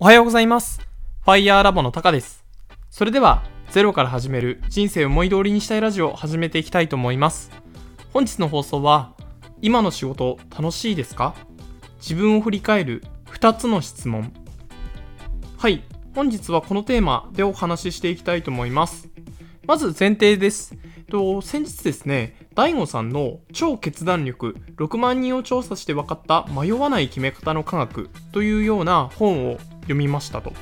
おはようございます。ファイヤーラボのタカです。それでは、ゼロから始める人生を思い通りにしたいラジオを始めていきたいと思います。本日の放送は、今の仕事楽しいですか？自分を振り返る2つの質問。はい、本日はこのテーマでお話ししていきたいと思います。まず前提です。と先日ですね、DAIGO さんの超決断力6万人を調査して分かった迷わない決め方の科学というような本を読みましたと。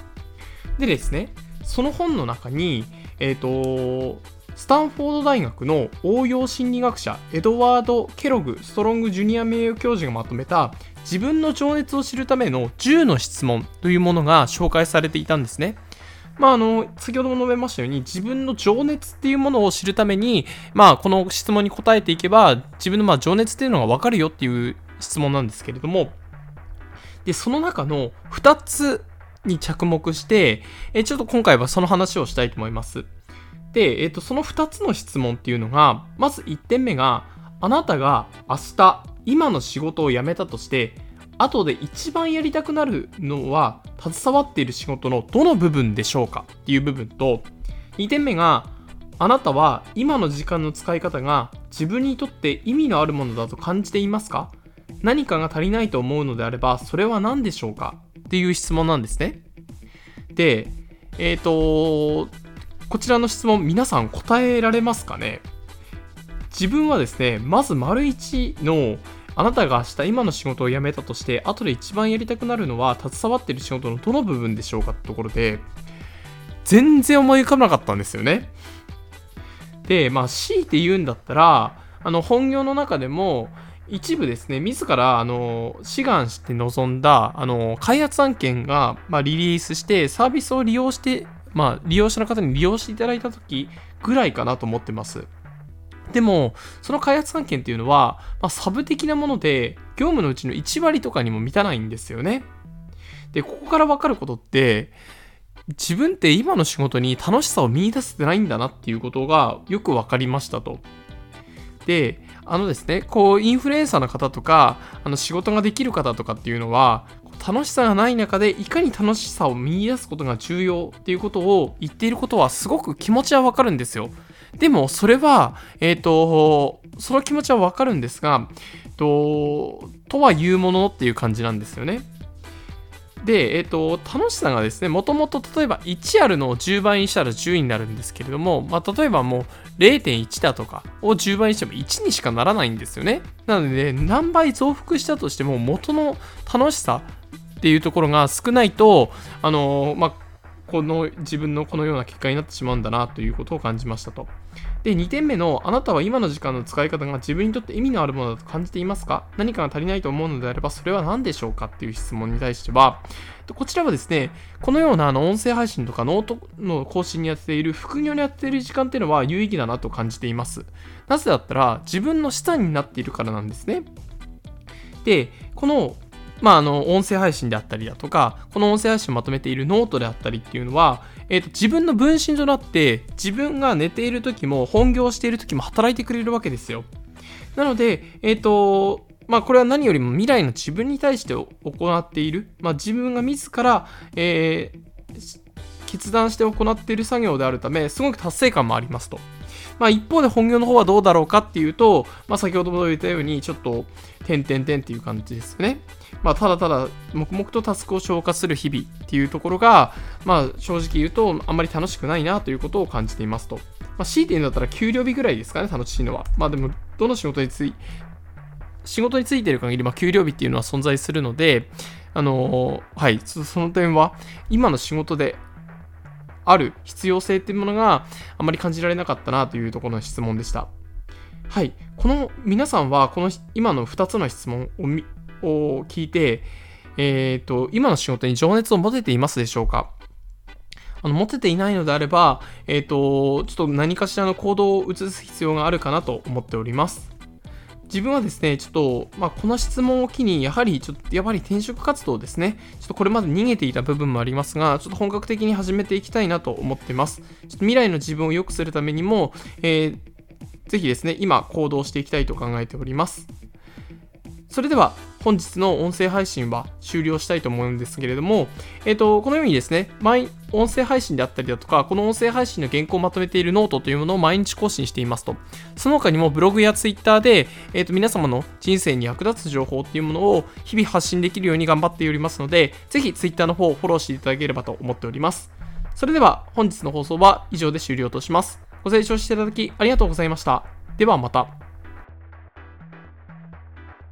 でですね、その本の中に、えっ、と、スタンフォード大学の応用心理学者エドワード・ケログ・ストロング・ジュニア名誉教授がまとめた自分の情熱を知るための10の質問というものが紹介されていたんですね。まあ、あの、先ほども述べましたように、自分の情熱っていうものを知るために、まあ、この質問に答えていけば、自分のまあ情熱っていうのがわかるよっていう質問なんですけれども、で、その中の2つに着目して、えちょっと今回はその話をしたいと思います。で、えっ、と、その2つの質問っていうのが、まず1点目が、あなたが明日、今の仕事を辞めたとして、後で一番やりたくなるのは、携わっている仕事のどの部分でしょうか？っていう部分と、2点目が、あなたは今の時間の使い方が自分にとって意味のあるものだと感じていますか？何かが足りないと思うのであれば、それは何でしょうか？っていう質問なんですね。で、えっ、と、こちらの質問、皆さん答えられますかね？自分はですね、まず丸1の、あなたが明日今の仕事を辞めたとして、後で一番やりたくなるのは、携わっている仕事のどの部分でしょうかってところで、全然思い浮かばなかったんですよね。で、まあ、強いて言うんだったら、あの、本業の中でも、一部ですね、自ら、あの、志願して臨んだ、あの、開発案件が、まあ、リリースして、サービスを利用して、まあ、利用者の方に利用していただいた時ぐらいかなと思ってます。でも、その開発案件っていうのは、まあ、サブ的なもので、業務のうちの1割とかにも満たないんですよね。で、ここから分かることって、自分って今の仕事に楽しさを見出せてないんだなっていうことがよく分かりましたと。で、あのですね、こう、インフルエンサーの方とか、あの仕事ができる方とかっていうのは、楽しさがない中でいかに楽しさを見出すことが重要っていうことを言っていることはすごく気持ちはわかるんですよ。でもそれは、えっ、と、その気持ちはわかるんですが、と、とは言うものっていう感じなんですよね。で、えっ、と、楽しさがですね、もともと例えば1あるのを10倍にしたら10になるんですけれども、まあ、例えばもう0.1だとかを10倍にしても1にしかならないんですよね。なので、何倍増幅したとしても元の楽しさっていうところが少ないと、あのまあ、この自分のこのような結果になってしまうんだなということを感じましたと。で、2点目の、あなたは今の時間の使い方が自分にとって意味のあるものだと感じていますか？何かが足りないと思うのであれば、それは何でしょうかっていう質問に対しては、こちらはですね、このようなあの音声配信とかノートの更新にやっている、副業にやっている時間っていうのは有意義だなと感じています。なぜだったら、自分の下になっているからなんですね。で、このまあ、あの、音声配信であったりだとか、この音声配信をまとめているノートであったりっていうのは、えっ、と、自分の分身となって、自分が寝ている時も、本業している時も働いてくれるわけですよ。なので、えっ、と、まあ、これは何よりも未来の自分に対して行っている、まあ、自分が自ら、えー、決断して行っている作業であるため、すごく達成感もありますと。まあ、一方で本業の方はどうだろうかっていうと、まあ、先ほども言ったように、ちょっと、点々点っていう感じですよね。まあ、ただただ、黙々とタスクを消化する日々っていうところが、まあ、正直言うと、あんまり楽しくないなということを感じていますと。まあ、強いて言うんだったら、給料日ぐらいですかね、楽しいのは。まあ、でも、どの仕事につい仕事についている限り、まあ、給料日っていうのは存在するので、あのー、はい、その点は、今の仕事である必要性っていうものがあまり感じられなかったなというところの質問でした。はい。この皆さんは、この今の2つの質問を聞いて、えっ、ー、と、今の仕事に情熱を持てていますでしょうか？あの持てていないのであれば、えっ、ー、と、ちょっと何かしらの行動を移す必要があるかなと思っております。自分はですね、ちょっと、まあ、この質問を機に、やはり、ちょっと、やっぱり転職活動ですね。ちょっとこれまで逃げていた部分もありますが、ちょっと本格的に始めていきたいなと思っています。ちょっと未来の自分を良くするためにも、えー、ぜひですね、今行動していきたいと考えております。それでは、本日の音声配信は終了したいと思うんですけれども、えっ、と、このようにですね、毎音声配信であったりだとか、この音声配信の原稿をまとめているノートというものを毎日更新していますと。その他にもブログやツイッターで、えっ、と、皆様の人生に役立つ情報っていうものを日々発信できるように頑張っておりますので、ぜひツイッターの方をフォローしていただければと思っております。それでは本日の放送は以上で終了とします。ご清聴していただきありがとうございました。ではまた。